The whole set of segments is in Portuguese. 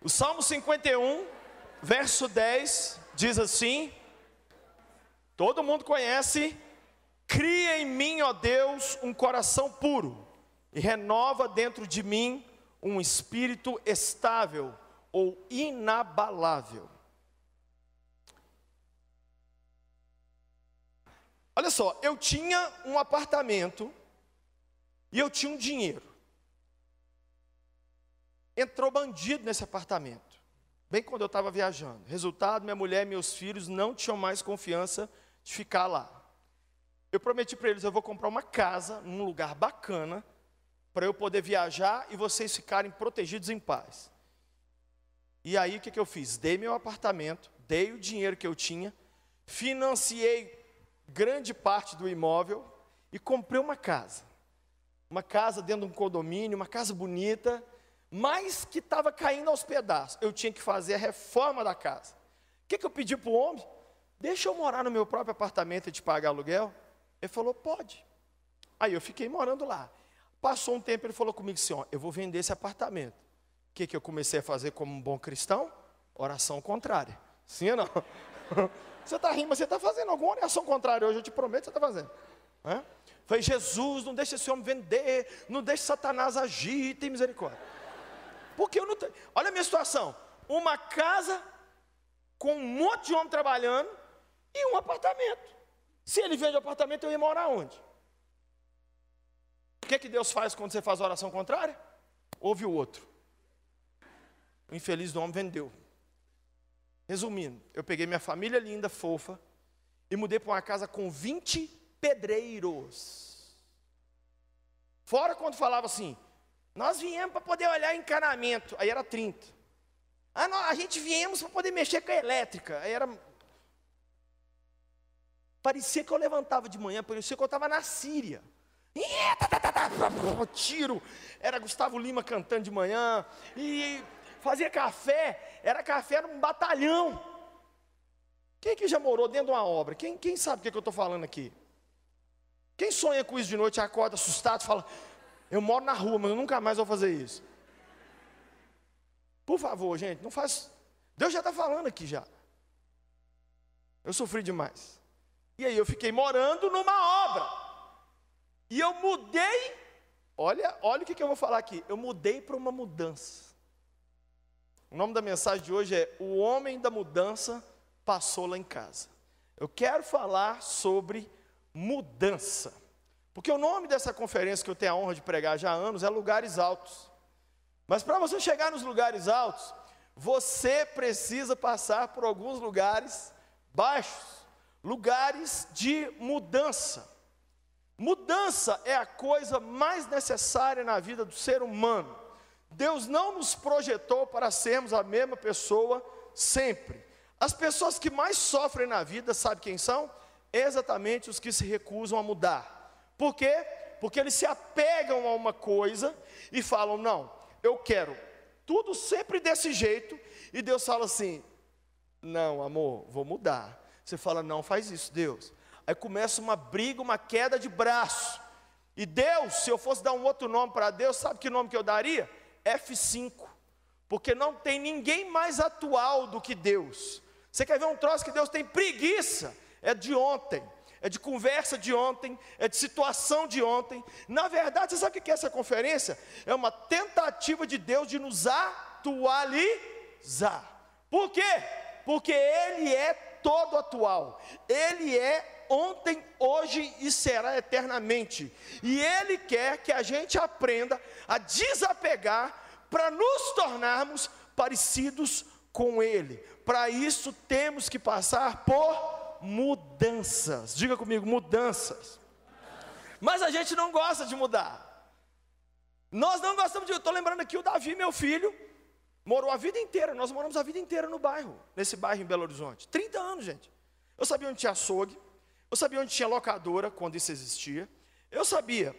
O Salmo 51, verso 10, diz assim: Todo mundo conhece, cria em mim, ó Deus, um coração puro, e renova dentro de mim um espírito estável ou inabalável. Olha só, eu tinha um apartamento e eu tinha um dinheiro. Entrou bandido nesse apartamento, bem quando eu estava viajando. Resultado: minha mulher e meus filhos não tinham mais confiança de ficar lá. Eu prometi para eles: eu vou comprar uma casa num lugar bacana, para eu poder viajar e vocês ficarem protegidos em paz. E aí o que, que eu fiz? Dei meu apartamento, dei o dinheiro que eu tinha, financiei grande parte do imóvel e comprei uma casa. Uma casa dentro de um condomínio, uma casa bonita, mas que estava caindo aos pedaços. Eu tinha que fazer a reforma da casa. O que, que eu pedi para o homem? Deixa eu morar no meu próprio apartamento e te pagar aluguel? Ele falou, pode. Aí eu fiquei morando lá. Passou um tempo, ele falou comigo assim: ó, eu vou vender esse apartamento. O que, que eu comecei a fazer como um bom cristão? Oração contrária. Sim ou não? Você está rindo, mas você está fazendo alguma oração contrária hoje, eu te prometo que você está fazendo. Falei, Jesus, não deixe esse homem vender, não deixe Satanás agir, tem misericórdia. Porque eu não tenho. Olha a minha situação: uma casa com um monte de homem trabalhando e um apartamento. Se ele vende o apartamento, eu ia morar onde? O que, é que Deus faz quando você faz oração contrária? Ouve o outro. O infeliz do homem vendeu. Resumindo, eu peguei minha família linda, fofa, e mudei para uma casa com 20 pedreiros. Fora quando falava assim, nós viemos para poder olhar encanamento, aí era 30. Ah, não, a gente viemos para poder mexer com a elétrica, aí era. Parecia que eu levantava de manhã, parecia que eu estava na Síria. Tiro, era Gustavo Lima cantando de manhã, e fazia café, era café num batalhão. Quem que já morou dentro de uma obra? Quem, quem sabe o que, que eu estou falando aqui? Quem sonha com isso de noite, acorda assustado, fala: Eu moro na rua, mas eu nunca mais vou fazer isso. Por favor, gente, não faz. Deus já está falando aqui já. Eu sofri demais. E aí eu fiquei morando numa obra. E eu mudei. Olha, olha o que, que eu vou falar aqui. Eu mudei para uma mudança. O nome da mensagem de hoje é O Homem da Mudança Passou lá em casa. Eu quero falar sobre mudança. Porque o nome dessa conferência que eu tenho a honra de pregar já há anos é Lugares Altos. Mas para você chegar nos lugares altos, você precisa passar por alguns lugares baixos lugares de mudança. Mudança é a coisa mais necessária na vida do ser humano. Deus não nos projetou para sermos a mesma pessoa sempre. As pessoas que mais sofrem na vida, sabe quem são? Exatamente os que se recusam a mudar. Por quê? Porque eles se apegam a uma coisa e falam: não, eu quero tudo sempre desse jeito, e Deus fala assim: não, amor, vou mudar. Você fala: não, faz isso, Deus. Aí começa uma briga, uma queda de braço. E Deus, se eu fosse dar um outro nome para Deus, sabe que nome que eu daria? F5, porque não tem ninguém mais atual do que Deus. Você quer ver um troço que Deus tem preguiça? É de ontem, é de conversa de ontem, é de situação de ontem. Na verdade, você sabe o que é essa conferência? É uma tentativa de Deus de nos atualizar. Por quê? Porque Ele é todo atual, Ele é ontem, hoje e será eternamente. E Ele quer que a gente aprenda a desapegar para nos tornarmos parecidos com Ele. Para isso temos que passar por mudanças. Diga comigo, mudanças. Mas a gente não gosta de mudar. Nós não gostamos de. Estou lembrando aqui o Davi, meu filho, morou a vida inteira. Nós moramos a vida inteira no bairro, nesse bairro em Belo Horizonte. 30 anos, gente. Eu sabia onde tinha açougue, eu sabia onde tinha locadora, quando isso existia. Eu sabia.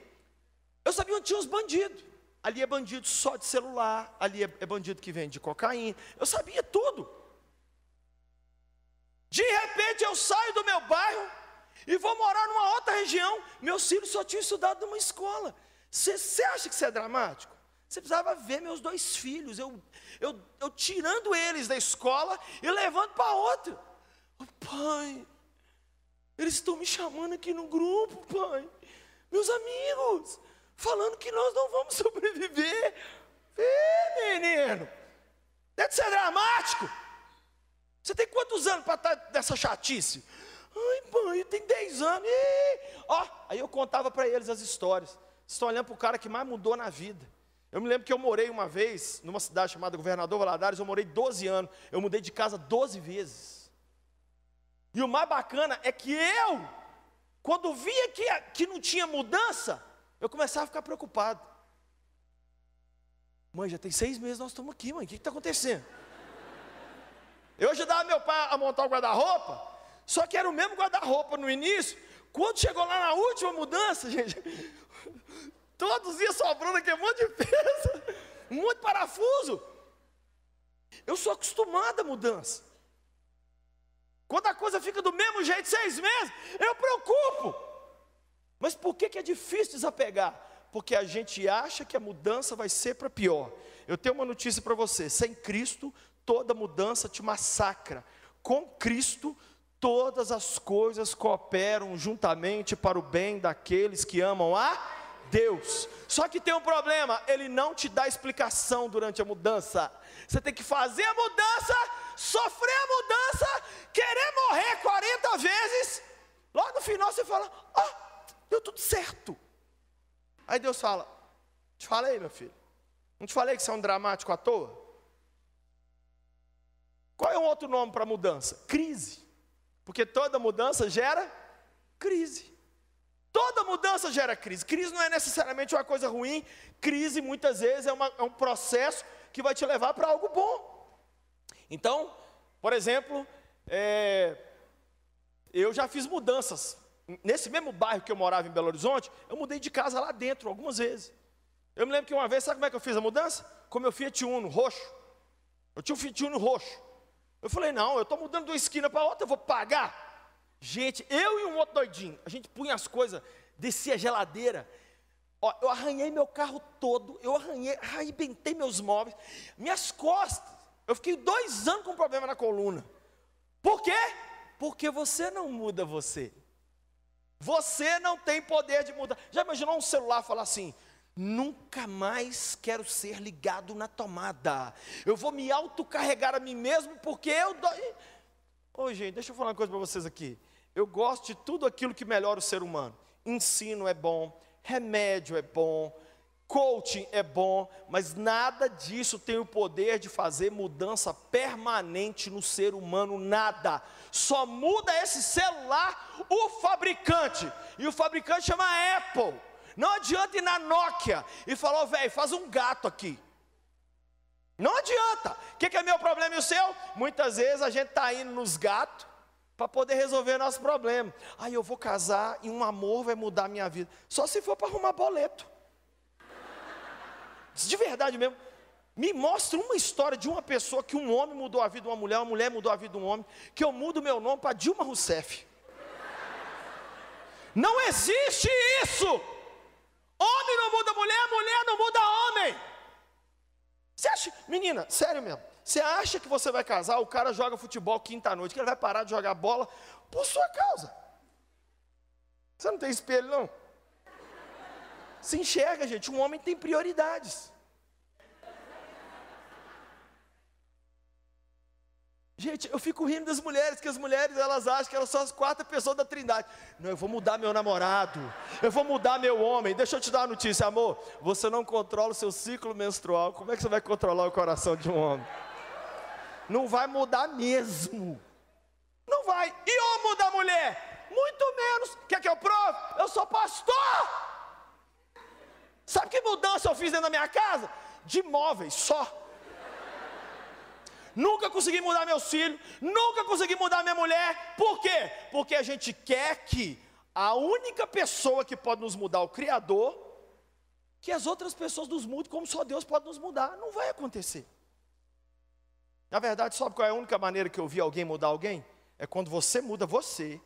Eu sabia onde tinha os bandidos. Ali é bandido só de celular, ali é, é bandido que vende cocaína. Eu sabia tudo. De repente eu saio do meu bairro e vou morar numa outra região. Meus filhos só tinham estudado numa escola. Você acha que isso é dramático? Você precisava ver meus dois filhos, eu, eu, eu tirando eles da escola e levando para outra. Pai, eles estão me chamando aqui no grupo, pai. Meus amigos, falando que nós não vamos sobreviver. Ê, menino, deve ser dramático. Você tem quantos anos para estar tá nessa chatice? Ai, pai, tem 10 anos. Ó, aí eu contava para eles as histórias. Vocês estão olhando para o cara que mais mudou na vida. Eu me lembro que eu morei uma vez numa cidade chamada Governador Valadares, eu morei 12 anos, eu mudei de casa 12 vezes. E o mais bacana é que eu, quando via que, que não tinha mudança, eu começava a ficar preocupado. Mãe, já tem seis meses nós estamos aqui, mãe, o que está acontecendo? Eu ajudava meu pai a montar o guarda-roupa, só que era o mesmo guarda-roupa no início. Quando chegou lá na última mudança, gente, Todos iam sobrando aqui um monte de peça, um monte de parafuso. Eu sou acostumado à mudança. Quando a coisa fica do mesmo jeito seis meses, eu preocupo. Mas por que, que é difícil desapegar? Porque a gente acha que a mudança vai ser para pior. Eu tenho uma notícia para você: sem Cristo, toda mudança te massacra. Com Cristo, todas as coisas cooperam juntamente para o bem daqueles que amam a Deus. Só que tem um problema, ele não te dá explicação durante a mudança. Você tem que fazer a mudança, sofrer a mudança, querer morrer 40 vezes. Logo no final você fala: "Ó, oh, deu tudo certo". Aí Deus fala: "Te falei, meu filho. Não te falei que você é um dramático à toa?" Qual é um outro nome para mudança? Crise. Porque toda mudança gera crise. Toda mudança gera crise. Crise não é necessariamente uma coisa ruim. Crise muitas vezes é, uma, é um processo que vai te levar para algo bom. Então, por exemplo, é, eu já fiz mudanças. Nesse mesmo bairro que eu morava em Belo Horizonte, eu mudei de casa lá dentro algumas vezes. Eu me lembro que uma vez, sabe como é que eu fiz a mudança? Com meu Fiat Uno roxo. Eu tinha um Fiat Uno roxo. Eu falei, não, eu estou mudando de uma esquina para outra, eu vou pagar. Gente, eu e um outro doidinho, a gente punha as coisas, descia a geladeira. Ó, eu arranhei meu carro todo, eu arranhei, arrebentei meus móveis, minhas costas. Eu fiquei dois anos com problema na coluna. Por quê? Porque você não muda você. Você não tem poder de mudar. Já imaginou um celular falar assim: nunca mais quero ser ligado na tomada. Eu vou me autocarregar a mim mesmo porque eu dou. Ô, gente, deixa eu falar uma coisa para vocês aqui. Eu gosto de tudo aquilo que melhora o ser humano. Ensino é bom, remédio é bom, coaching é bom, mas nada disso tem o poder de fazer mudança permanente no ser humano, nada. Só muda esse celular o fabricante, e o fabricante chama Apple. Não adianta ir na Nokia e falar, velho, faz um gato aqui. Não adianta. O que, que é meu problema e o seu? Muitas vezes a gente está indo nos gatos para poder resolver nosso problema. Aí eu vou casar e um amor vai mudar a minha vida. Só se for para arrumar boleto. De verdade mesmo. Me mostra uma história de uma pessoa que um homem mudou a vida de uma mulher, uma mulher mudou a vida de um homem, que eu mudo meu nome para Dilma Rousseff. Não existe isso! Homem não muda mulher, mulher não muda homem. Você acha, menina, sério mesmo, você acha que você vai casar, o cara joga futebol quinta-noite, que ele vai parar de jogar bola por sua causa. Você não tem espelho, não? Se enxerga, gente, um homem tem prioridades. Gente, eu fico rindo das mulheres, que as mulheres elas acham que elas são as quatro pessoas da trindade. Não, eu vou mudar meu namorado, eu vou mudar meu homem. Deixa eu te dar uma notícia, amor. Você não controla o seu ciclo menstrual. Como é que você vai controlar o coração de um homem? Não vai mudar mesmo. Não vai. E o da mulher? Muito menos. Quer que eu prove? Eu sou pastor. Sabe que mudança eu fiz dentro da minha casa? De móveis só nunca consegui mudar meus filhos, nunca consegui mudar minha mulher. Por quê? Porque a gente quer que a única pessoa que pode nos mudar, o Criador, que as outras pessoas nos mudem como só Deus pode nos mudar. Não vai acontecer. Na verdade, sabe qual é a única maneira que eu vi alguém mudar alguém? É quando você muda você,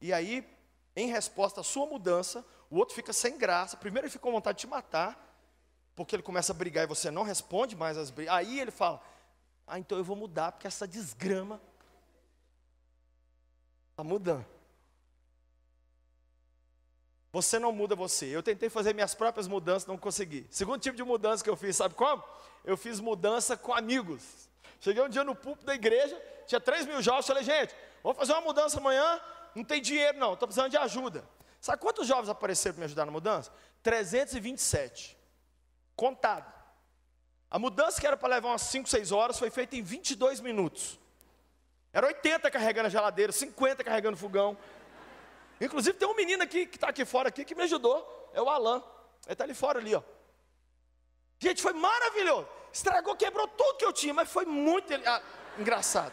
e aí, em resposta à sua mudança, o outro fica sem graça. Primeiro ele fica com vontade de te matar. porque ele começa a brigar e você não responde mais as brigas. Aí ele fala: Ah, então eu vou mudar, porque essa desgrama está mudando. Você não muda você. Eu tentei fazer minhas próprias mudanças, não consegui. Segundo tipo de mudança que eu fiz, sabe como? Eu fiz mudança com amigos. Cheguei um dia no púlpito da igreja, tinha 3 mil jovens, falei, gente, vamos fazer uma mudança amanhã, não tem dinheiro não, estou precisando de ajuda. Sabe quantos jovens apareceram para me ajudar na mudança? 327. Contado. A mudança que era para levar umas 5, 6 horas foi feita em 22 minutos. Era 80 carregando a geladeira, 50 carregando o fogão. Inclusive tem um menino aqui que está aqui fora aqui que me ajudou. É o Alan. Ele está ali fora ali, ó. Gente, foi maravilhoso. Estragou, quebrou tudo que eu tinha, mas foi muito ah, engraçado.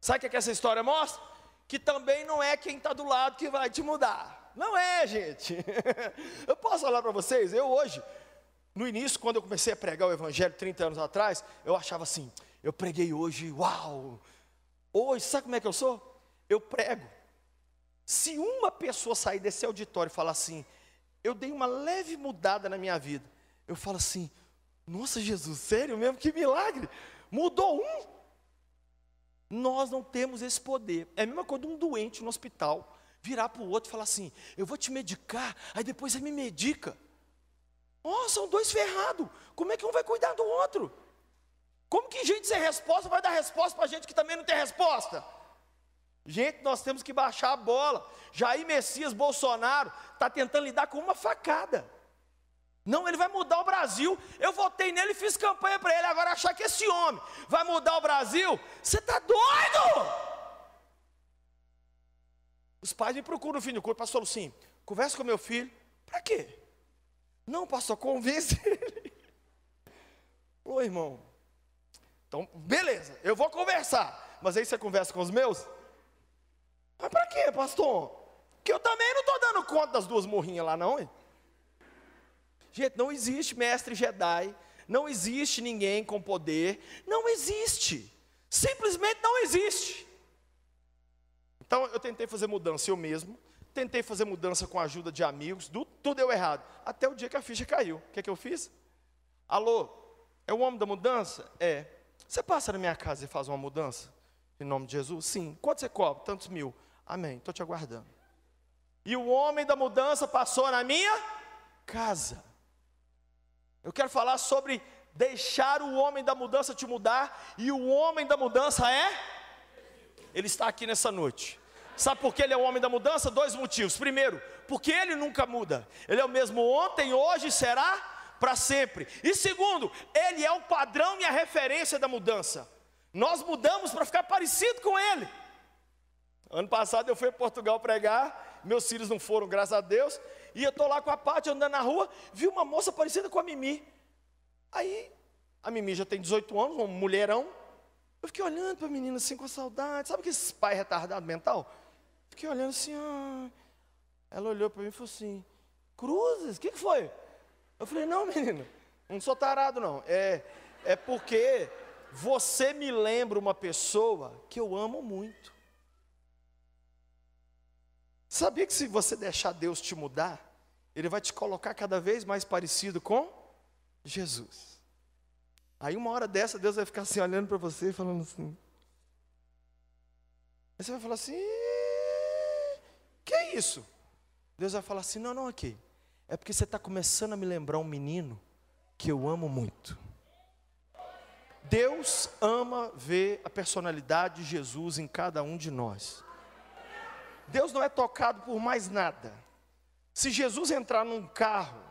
Sabe o que, é que essa história mostra? Que também não é quem está do lado que vai te mudar. Não é, gente. eu posso falar para vocês, eu hoje, no início, quando eu comecei a pregar o Evangelho 30 anos atrás, eu achava assim, eu preguei hoje, uau! Hoje, sabe como é que eu sou? eu prego. Se uma pessoa sair desse auditório e falar assim, eu dei uma leve mudada na minha vida, eu falo assim, nossa Jesus, sério mesmo? Que milagre! Mudou um? Nós não temos esse poder. É a mesma coisa de um doente no hospital virar para o outro e falar assim: Eu vou te medicar, aí depois ele me medica. Oh, são dois ferrados. Como é que um vai cuidar do outro? Como que gente sem resposta vai dar resposta para gente que também não tem resposta? Gente, nós temos que baixar a bola. Jair Messias Bolsonaro está tentando lidar com uma facada. Não, ele vai mudar o Brasil. Eu votei nele e fiz campanha para ele. Agora achar que esse homem vai mudar o Brasil, você está doido? Os pais me procuram no fim do curso, pastor Lucim, conversa com meu filho. Para quê? Não, pastor, convence ele. Ô irmão, então beleza, eu vou conversar. Mas aí você conversa com os meus? Mas para quê, pastor? Que eu também não estou dando conta das duas morrinhas lá, não. Hein? Gente, não existe mestre Jedi, não existe ninguém com poder, não existe. Simplesmente não existe. Então eu tentei fazer mudança eu mesmo, tentei fazer mudança com a ajuda de amigos, tudo deu errado. Até o dia que a ficha caiu. O que, é que eu fiz? Alô, é o homem da mudança? É. Você passa na minha casa e faz uma mudança? Em nome de Jesus? Sim. Quanto você cobra? Tantos mil. Amém, estou te aguardando. E o homem da mudança passou na minha casa. Eu quero falar sobre deixar o homem da mudança te mudar, e o homem da mudança é? Ele está aqui nessa noite. Sabe por que ele é o homem da mudança? Dois motivos. Primeiro, porque ele nunca muda. Ele é o mesmo ontem, hoje e será para sempre. E segundo, ele é o padrão e a referência da mudança. Nós mudamos para ficar parecido com ele. Ano passado eu fui a Portugal pregar, meus filhos não foram, graças a Deus, e eu estou lá com a Paty andando na rua, vi uma moça parecida com a Mimi. Aí, a Mimi já tem 18 anos, um mulherão. Eu fiquei olhando para a menina assim com saudade. Sabe aqueles pai retardado mental? Fiquei olhando assim, ah. Ela olhou para mim e falou assim: Cruzes, o que, que foi? Eu falei: Não, menina, não sou tarado, não. É, é porque você me lembra uma pessoa que eu amo muito. Sabia que se você deixar Deus te mudar, Ele vai te colocar cada vez mais parecido com Jesus. Aí uma hora dessa, Deus vai ficar assim olhando para você e falando assim. Aí você vai falar assim: isso? Deus vai falar assim: não, não, aqui. É porque você está começando a me lembrar um menino que eu amo muito. Deus ama ver a personalidade de Jesus em cada um de nós. Deus não é tocado por mais nada. Se Jesus entrar num carro,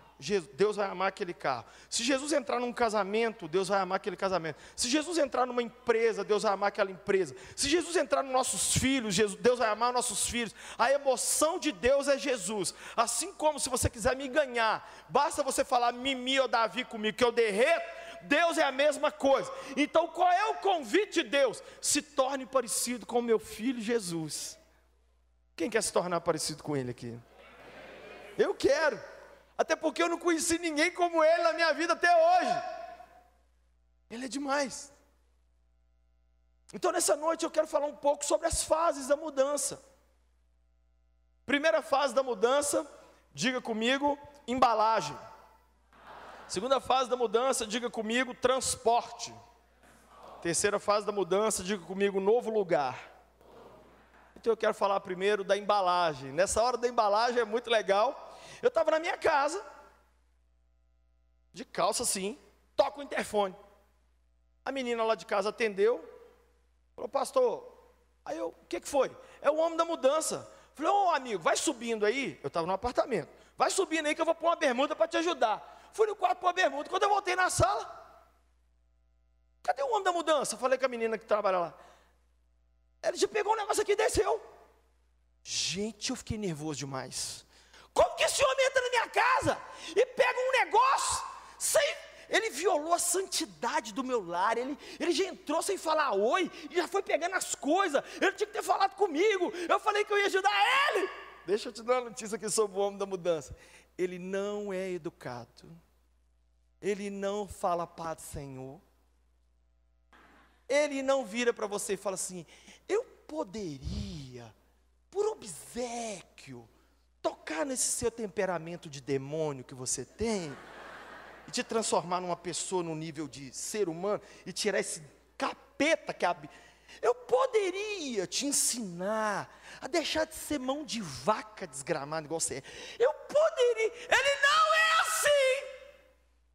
Deus vai amar aquele carro. Se Jesus entrar num casamento, Deus vai amar aquele casamento. Se Jesus entrar numa empresa, Deus vai amar aquela empresa. Se Jesus entrar nos nossos filhos, Deus vai amar nossos filhos. A emoção de Deus é Jesus. Assim como se você quiser me ganhar, basta você falar Mimi ou Davi comigo, que eu derreto. Deus é a mesma coisa. Então, qual é o convite de Deus? Se torne parecido com o meu filho Jesus. Quem quer se tornar parecido com ele aqui? Eu quero. Até porque eu não conheci ninguém como ele na minha vida até hoje. Ele é demais. Então nessa noite eu quero falar um pouco sobre as fases da mudança. Primeira fase da mudança, diga comigo, embalagem. Segunda fase da mudança, diga comigo, transporte. Terceira fase da mudança, diga comigo, novo lugar. Então eu quero falar primeiro da embalagem. Nessa hora da embalagem é muito legal. Eu estava na minha casa, de calça assim, toca o interfone. A menina lá de casa atendeu, falou, pastor, aí eu, o que, que foi? É o homem da mudança. Falei, ô oh, amigo, vai subindo aí. Eu estava no apartamento. Vai subindo aí que eu vou pôr uma bermuda para te ajudar. Fui no quarto pôr a bermuda. Quando eu voltei na sala, cadê o homem da mudança? Falei com a menina que trabalha lá. Ele já pegou um negócio aqui e desceu. Gente, eu fiquei nervoso demais. Como que esse homem entra na minha casa e pega um negócio sem ele violou a santidade do meu lar. Ele, ele já entrou sem falar oi, e já foi pegando as coisas. Ele tinha que ter falado comigo. Eu falei que eu ia ajudar ele. Deixa eu te dar uma notícia aqui sobre o homem da mudança. Ele não é educado. Ele não fala paz do Senhor. Ele não vira para você e fala assim: Eu poderia, por obsequio, tocar nesse seu temperamento de demônio que você tem e te transformar numa pessoa no nível de ser humano e tirar esse capeta que a eu poderia te ensinar a deixar de ser mão de vaca desgramada igual você é. Eu poderia. Ele não é assim.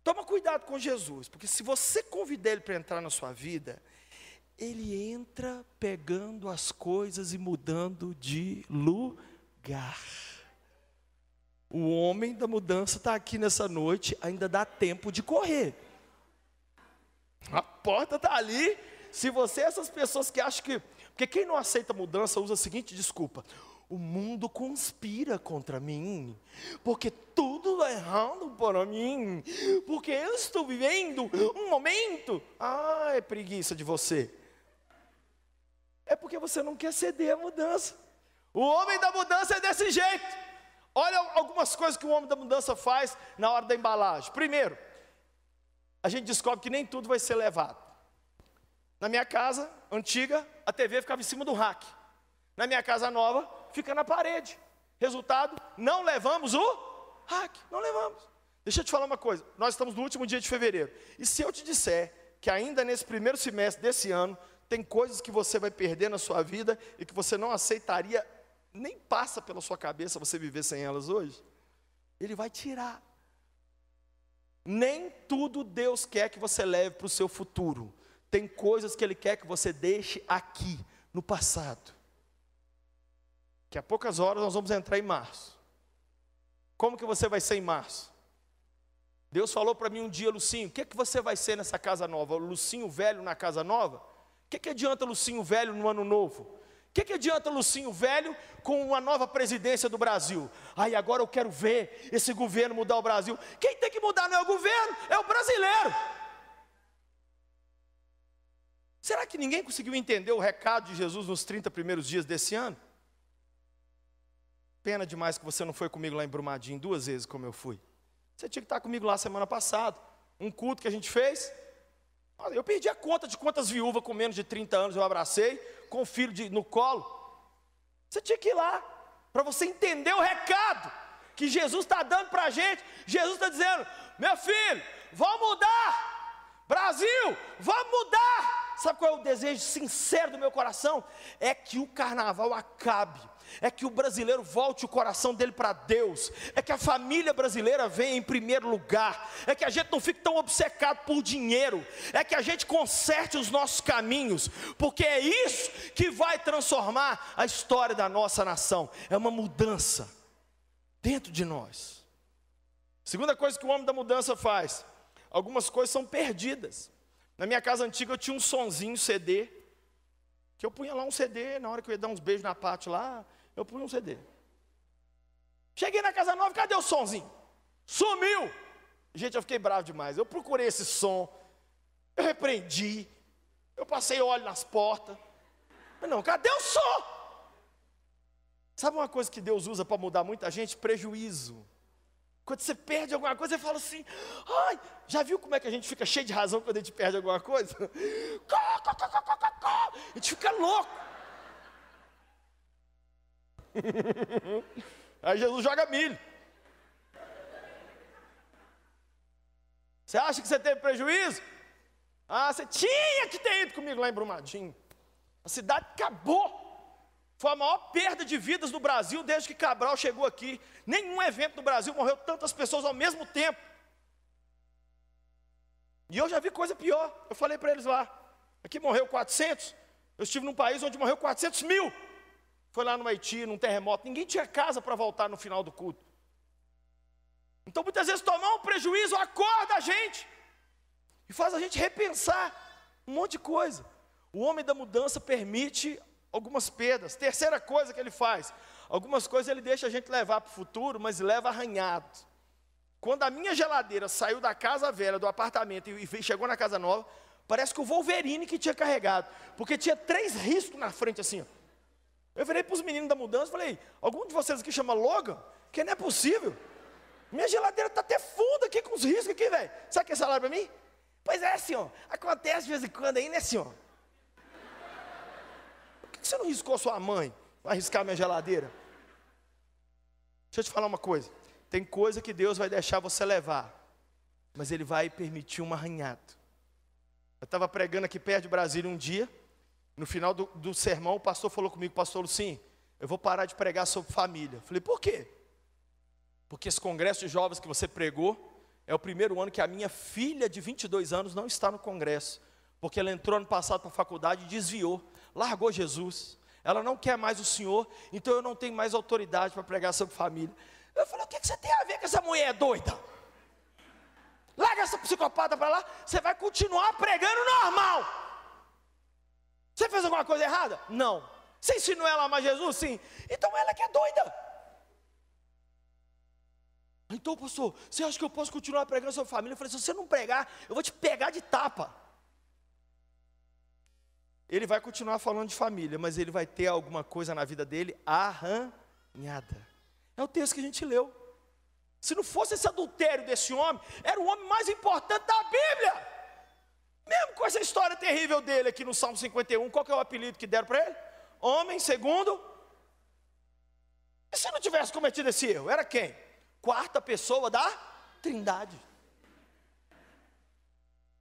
Toma cuidado com Jesus, porque se você convidar ele para entrar na sua vida, ele entra pegando as coisas e mudando de lugar. O homem da mudança está aqui nessa noite, ainda dá tempo de correr. A porta está ali. Se você é essas pessoas que acham que. Porque quem não aceita mudança usa a seguinte desculpa: o mundo conspira contra mim, porque tudo é errado para mim, porque eu estou vivendo um momento. Ah, é preguiça de você. É porque você não quer ceder à mudança. O homem da mudança é desse jeito. Olha algumas coisas que o homem da mudança faz na hora da embalagem. Primeiro, a gente descobre que nem tudo vai ser levado. Na minha casa antiga, a TV ficava em cima do rack. Na minha casa nova, fica na parede. Resultado, não levamos o rack. Não levamos. Deixa eu te falar uma coisa. Nós estamos no último dia de fevereiro. E se eu te disser que ainda nesse primeiro semestre desse ano, tem coisas que você vai perder na sua vida e que você não aceitaria nem passa pela sua cabeça você viver sem elas hoje, Ele vai tirar. Nem tudo Deus quer que você leve para o seu futuro. Tem coisas que Ele quer que você deixe aqui, no passado. Que a poucas horas nós vamos entrar em março. Como que você vai ser em março? Deus falou para mim um dia, Lucinho, o que, que você vai ser nessa casa nova? Lucinho velho na casa nova? O que, que adianta Lucinho velho no ano novo? O que, que adianta Lucinho velho com uma nova presidência do Brasil? Aí agora eu quero ver esse governo mudar o Brasil. Quem tem que mudar não é o governo, é o brasileiro. Será que ninguém conseguiu entender o recado de Jesus nos 30 primeiros dias desse ano? Pena demais que você não foi comigo lá em Brumadinho duas vezes como eu fui. Você tinha que estar comigo lá semana passada. Um culto que a gente fez. Eu perdi a conta de quantas viúvas com menos de 30 anos eu abracei com o filho de, no colo. Você tinha que ir lá, para você entender o recado que Jesus está dando para a gente. Jesus está dizendo: meu filho, vamos mudar. Brasil, vamos mudar. Sabe qual é o desejo sincero do meu coração? É que o carnaval acabe é que o brasileiro volte o coração dele para Deus, é que a família brasileira venha em primeiro lugar, é que a gente não fique tão obcecado por dinheiro, é que a gente conserte os nossos caminhos, porque é isso que vai transformar a história da nossa nação, é uma mudança dentro de nós. Segunda coisa que o homem da mudança faz, algumas coisas são perdidas. Na minha casa antiga eu tinha um sonzinho CD, que eu punha lá um CD, na hora que eu ia dar uns beijos na parte lá, eu pus um CD. Cheguei na casa nova, cadê o somzinho? Sumiu! Gente, eu fiquei bravo demais. Eu procurei esse som, eu repreendi, eu passei óleo nas portas. Mas não, cadê o som? Sabe uma coisa que Deus usa para mudar muita gente? Prejuízo. Quando você perde alguma coisa, você fala assim: ai, já viu como é que a gente fica cheio de razão quando a gente perde alguma coisa? A gente fica louco. Aí Jesus joga milho. Você acha que você teve prejuízo? Ah, você tinha que ter ido comigo lá em Brumadinho. A cidade acabou. Foi a maior perda de vidas no Brasil desde que Cabral chegou aqui. Nenhum evento no Brasil morreu tantas pessoas ao mesmo tempo. E eu já vi coisa pior. Eu falei para eles lá. Aqui morreu 400. Eu estive num país onde morreu 400 mil. Foi lá no Haiti, num terremoto. Ninguém tinha casa para voltar no final do culto. Então muitas vezes tomar um prejuízo acorda a gente. E faz a gente repensar um monte de coisa. O homem da mudança permite algumas perdas. Terceira coisa que ele faz: algumas coisas ele deixa a gente levar para o futuro, mas leva arranhado. Quando a minha geladeira saiu da casa velha, do apartamento, e chegou na casa nova, parece que o Wolverine que tinha carregado, porque tinha três riscos na frente assim. Eu virei para os meninos da mudança e falei: algum de vocês aqui chama Logan? Que não é possível. Minha geladeira está até funda aqui com os riscos aqui, velho. Sabe que é salário para mim? Pois é, senhor. Acontece de vez em quando aí, né, senhor? Por que você não riscou sua mãe? Vai riscar minha geladeira? Deixa eu te falar uma coisa. Tem coisa que Deus vai deixar você levar, mas Ele vai permitir um arranhado. Eu estava pregando aqui perto de Brasília um dia, no final do, do sermão, o pastor falou comigo, pastor Lucim, eu vou parar de pregar sobre família. Eu falei, por quê? Porque esse congresso de jovens que você pregou, é o primeiro ano que a minha filha de 22 anos não está no congresso, porque ela entrou ano passado para a faculdade e desviou, largou Jesus. Ela não quer mais o Senhor, então eu não tenho mais autoridade para pregar sobre família. Eu falei: o que, você tem a ver com essa mulher doida? Larga essa psicopata para lá, você vai continuar pregando normal. Você fez alguma coisa errada? Não. Você ensinou ela a amar Jesus? Sim. Então ela que é doida. Então, pastor, você acha que eu posso continuar pregando sobre família? Eu falei: se você não pregar, eu vou te pegar de tapa. Ele vai continuar falando de família, mas ele vai ter alguma coisa na vida dele arranhada. É o texto que a gente leu. Se não fosse esse adultério desse homem, era o homem mais importante da Bíblia. Mesmo com essa história terrível dele aqui no Salmo 51, qual que é o apelido que deram para ele? Homem segundo. E se não tivesse cometido esse erro, era quem? quarta pessoa da Trindade.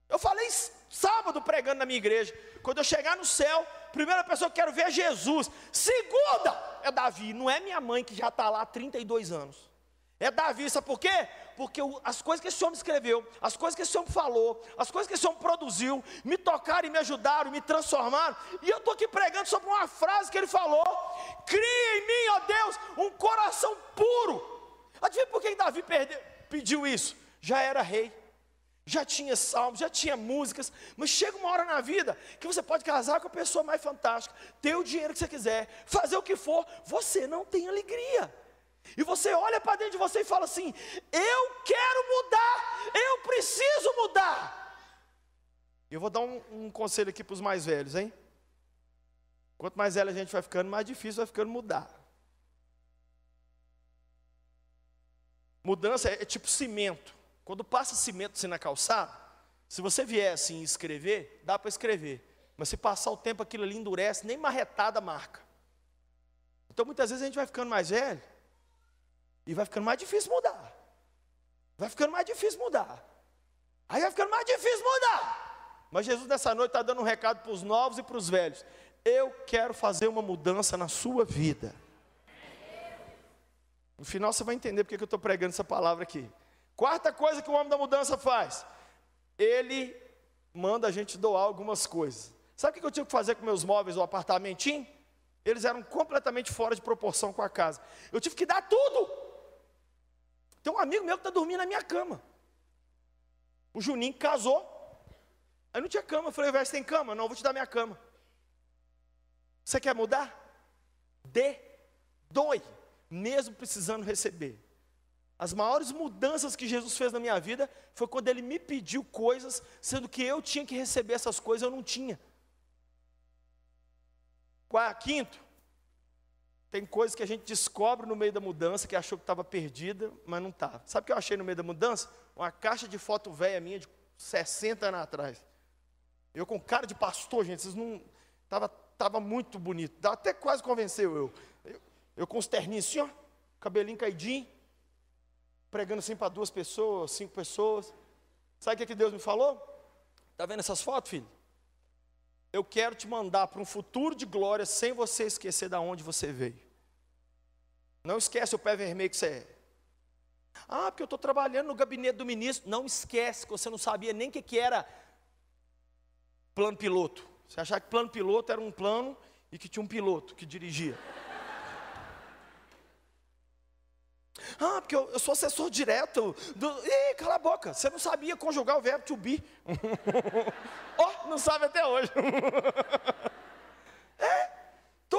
Eu falei sábado pregando na minha igreja. Quando eu chegar no céu, primeira pessoa que quero ver é Jesus. Segunda é Davi. Não é minha mãe que já está lá há 32 anos. É Davi, sabe por quê? Porque as coisas que esse homem escreveu, as coisas que esse homem falou, as coisas que esse homem produziu, me tocaram e me ajudaram, me transformaram. E eu estou aqui pregando sobre uma frase que ele falou: Cria em mim, ó Deus, um coração puro Adivinha por que Davi perdeu, pediu isso? Já era rei, já tinha salmos, já tinha músicas, mas chega uma hora na vida que você pode casar com a pessoa mais fantástica, ter o dinheiro que você quiser, fazer o que for, você não tem alegria. E você olha para dentro de você e fala assim: Eu quero mudar, eu preciso mudar. Eu vou dar um, um conselho aqui para os mais velhos, hein? Quanto mais velho a gente vai ficando, mais difícil vai ficando mudar. Mudança é, é tipo cimento. Quando passa cimento assim na calçada, se você vier assim escrever, dá para escrever. Mas se passar o tempo aquilo ali endurece, nem marretada marca. Então muitas vezes a gente vai ficando mais velho e vai ficando mais difícil mudar. Vai ficando mais difícil mudar. Aí vai ficando mais difícil mudar. Mas Jesus nessa noite está dando um recado para os novos e para os velhos. Eu quero fazer uma mudança na sua vida. No final você vai entender porque que eu estou pregando essa palavra aqui. Quarta coisa que o homem da mudança faz: ele manda a gente doar algumas coisas. Sabe o que eu tinha que fazer com meus móveis do apartamentinho? Eles eram completamente fora de proporção com a casa. Eu tive que dar tudo. Tem um amigo meu que está dormindo na minha cama. O Juninho casou. Aí não tinha cama. Eu falei, velho, você tem cama? Não, vou te dar minha cama. Você quer mudar? Dê, doe mesmo precisando receber. As maiores mudanças que Jesus fez na minha vida foi quando ele me pediu coisas, sendo que eu tinha que receber essas coisas, eu não tinha. Quinto, tem coisas que a gente descobre no meio da mudança que achou que estava perdida, mas não estava. Sabe o que eu achei no meio da mudança? Uma caixa de foto velha minha de 60 anos atrás. Eu com cara de pastor, gente, vocês não. Estava tava muito bonito. Até quase convenceu eu. Eu com os terninhos assim, ó, cabelinho caidinho, pregando assim para duas pessoas, cinco pessoas. Sabe o que, que Deus me falou? Está vendo essas fotos, filho? Eu quero te mandar para um futuro de glória sem você esquecer de onde você veio. Não esquece o pé vermelho que você é. Ah, porque eu estou trabalhando no gabinete do ministro. Não esquece que você não sabia nem o que, que era plano piloto. Você achava que plano piloto era um plano e que tinha um piloto que dirigia. Ah, porque eu, eu sou assessor direto do. Ih, cala a boca, você não sabia conjugar o verbo to be. Ó, oh, não sabe até hoje. é,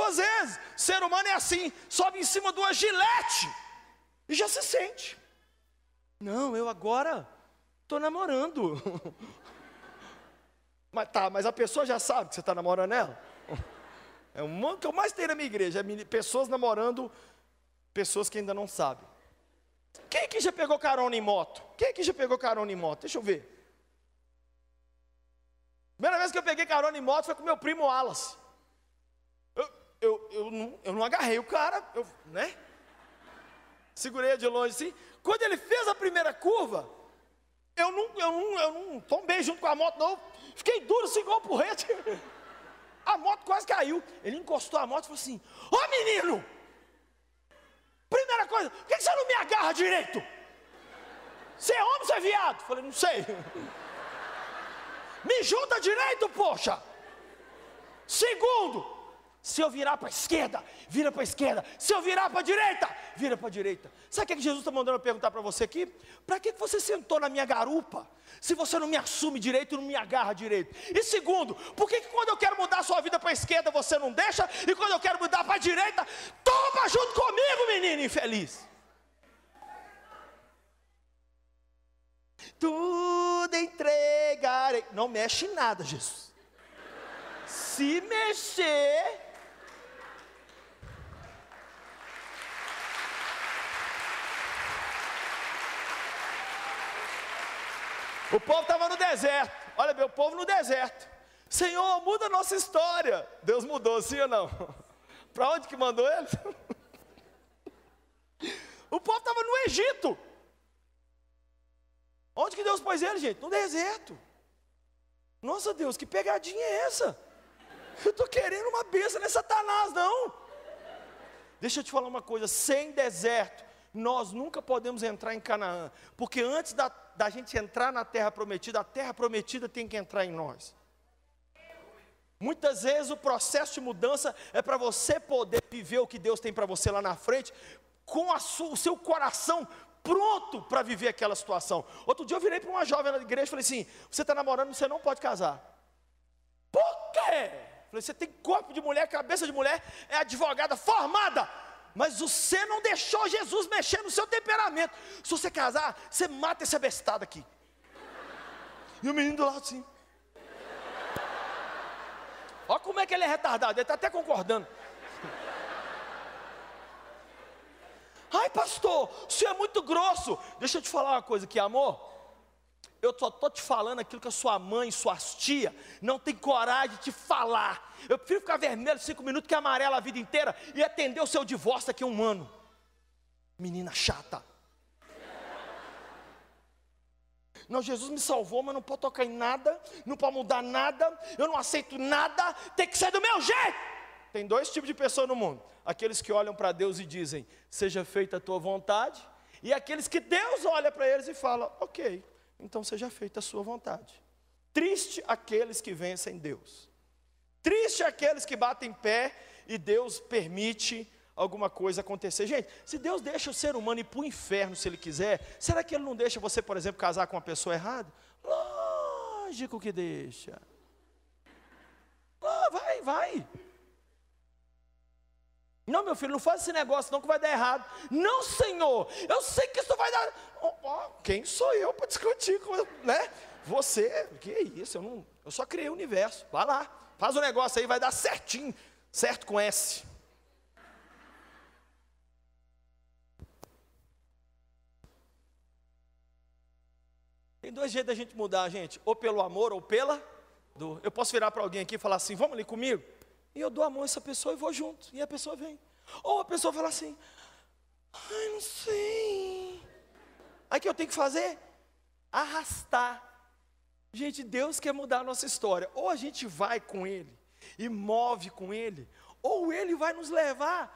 às vezes, ser humano é assim, sobe em cima de uma gilete e já se sente. Não, eu agora estou namorando. mas tá, mas a pessoa já sabe que você está namorando ela? É o que eu mais tenho na minha igreja, é pessoas namorando pessoas que ainda não sabem. Quem aqui já pegou carona em moto? Quem aqui já pegou carona em moto? Deixa eu ver. Primeira vez que eu peguei carona em moto foi com meu primo Wallace. Eu, eu, eu, não, eu não agarrei o cara, eu, né? Segurei de longe assim. Quando ele fez a primeira curva, eu não, eu não, eu não tombei junto com a moto, não. Fiquei duro assim igual porrete. A moto quase caiu. Ele encostou a moto e falou assim: Ô oh, menino! Primeira coisa, por que você não me agarra direito? Você é homem ou você é viado? Falei, não sei. Me junta direito, poxa. Segundo, se eu virar para a esquerda, vira para a esquerda. Se eu virar para a direita, vira para a direita. Sabe o que Jesus está mandando eu perguntar para você aqui? Para que você sentou na minha garupa? Se você não me assume direito, não me agarra direito. E segundo, por que, quando eu quero mudar a sua vida para a esquerda você não deixa? E quando eu quero mudar para a direita, toma junto comigo, menino infeliz. Tudo entregarei. Não mexe em nada, Jesus. Se mexer, O povo estava no deserto. Olha o povo no deserto. Senhor, muda a nossa história. Deus mudou, sim ou não? Para onde que mandou eles? O povo estava no Egito. Onde que Deus pôs ele, gente? No deserto. Nossa Deus, que pegadinha é essa? Eu estou querendo uma bênção nesse Satanás, não. Deixa eu te falar uma coisa: sem deserto, nós nunca podemos entrar em Canaã, porque antes da da gente entrar na terra prometida, a terra prometida tem que entrar em nós. Muitas vezes o processo de mudança é para você poder viver o que Deus tem para você lá na frente, com sua, o seu coração pronto para viver aquela situação. Outro dia eu virei para uma jovem na igreja e falei assim: Você está namorando, você não pode casar. Por quê? Falei, você tem corpo de mulher, cabeça de mulher, é advogada formada mas você não deixou Jesus mexer no seu temperamento. Se você casar, você mata esse abestado aqui. E o menino do lado assim. Olha como é que ele é retardado, ele está até concordando. Ai, pastor, o senhor é muito grosso. Deixa eu te falar uma coisa aqui, amor. Eu só estou te falando aquilo que a sua mãe, suas tia não tem coragem de te falar. Eu prefiro ficar vermelho cinco minutos que amarelo a vida inteira e atender o seu divórcio daqui a um ano. Menina chata. Não, Jesus me salvou, mas não pode tocar em nada, não pode mudar nada, eu não aceito nada, tem que ser do meu jeito. Tem dois tipos de pessoas no mundo: aqueles que olham para Deus e dizem, seja feita a tua vontade, e aqueles que Deus olha para eles e fala, ok, então seja feita a sua vontade. Triste aqueles que vencem Deus. Triste aqueles que batem pé e Deus permite alguma coisa acontecer. Gente, se Deus deixa o ser humano ir para o inferno se ele quiser, será que ele não deixa você, por exemplo, casar com uma pessoa errada? Lógico que deixa. Oh, vai, vai. Não, meu filho, não faz esse negócio não que vai dar errado. Não, Senhor, eu sei que isso vai dar. Oh, oh, quem sou eu para discutir com, né? Você, que é isso? Eu, não, eu só criei o universo. Vai lá, faz o negócio aí, vai dar certinho, certo com S. Tem dois jeitos da gente mudar, gente, ou pelo amor ou pela dor. Eu posso virar para alguém aqui e falar assim: vamos ali comigo? E eu dou a mão a essa pessoa e vou junto. E a pessoa vem. Ou a pessoa fala assim: ai, não sei. Aí que eu tenho que fazer? Arrastar. Gente, Deus quer mudar a nossa história. Ou a gente vai com Ele e move com Ele, ou Ele vai nos levar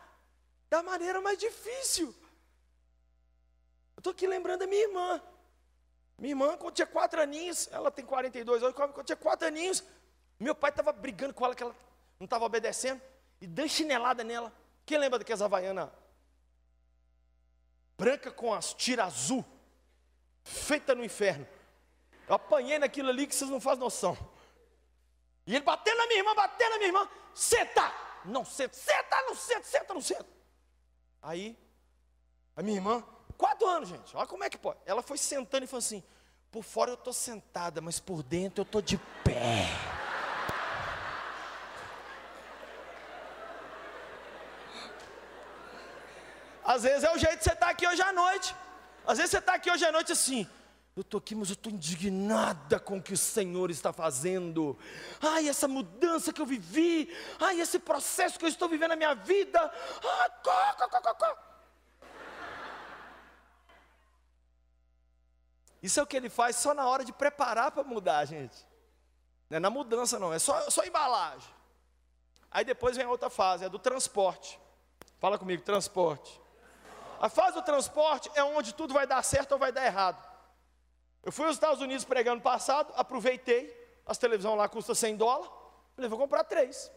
da maneira mais difícil. Eu estou aqui lembrando da minha irmã. Minha irmã, quando tinha quatro aninhos, ela tem 42 anos, quando tinha quatro aninhos, meu pai estava brigando com ela, que ela não estava obedecendo, e deu chinelada nela. Quem lembra daquelas havaianas branca com as tiras azul, feita no inferno? Eu apanhei naquilo ali que vocês não fazem noção. E ele batendo na minha irmã, batendo na minha irmã, senta, não senta, senta, não senta, senta, não senta. Aí, a minha irmã, quatro anos, gente, olha como é que pode. Ela foi sentando e falou assim: por fora eu estou sentada, mas por dentro eu estou de pé. Às vezes é o jeito de você estar tá aqui hoje à noite. Às vezes você está aqui hoje à noite assim, eu estou aqui, mas eu estou indignada com o que o Senhor está fazendo. Ai, essa mudança que eu vivi. Ai, esse processo que eu estou vivendo na minha vida. Ah, có, có, có, có. Isso é o que ele faz só na hora de preparar para mudar, gente. Não é na mudança, não, é só, só embalagem. Aí depois vem a outra fase, é do transporte. Fala comigo, transporte. A fase do transporte é onde tudo vai dar certo ou vai dar errado. Eu fui aos Estados Unidos pregando passado, aproveitei, as televisões lá custam 100 dólares, falei, vou comprar três.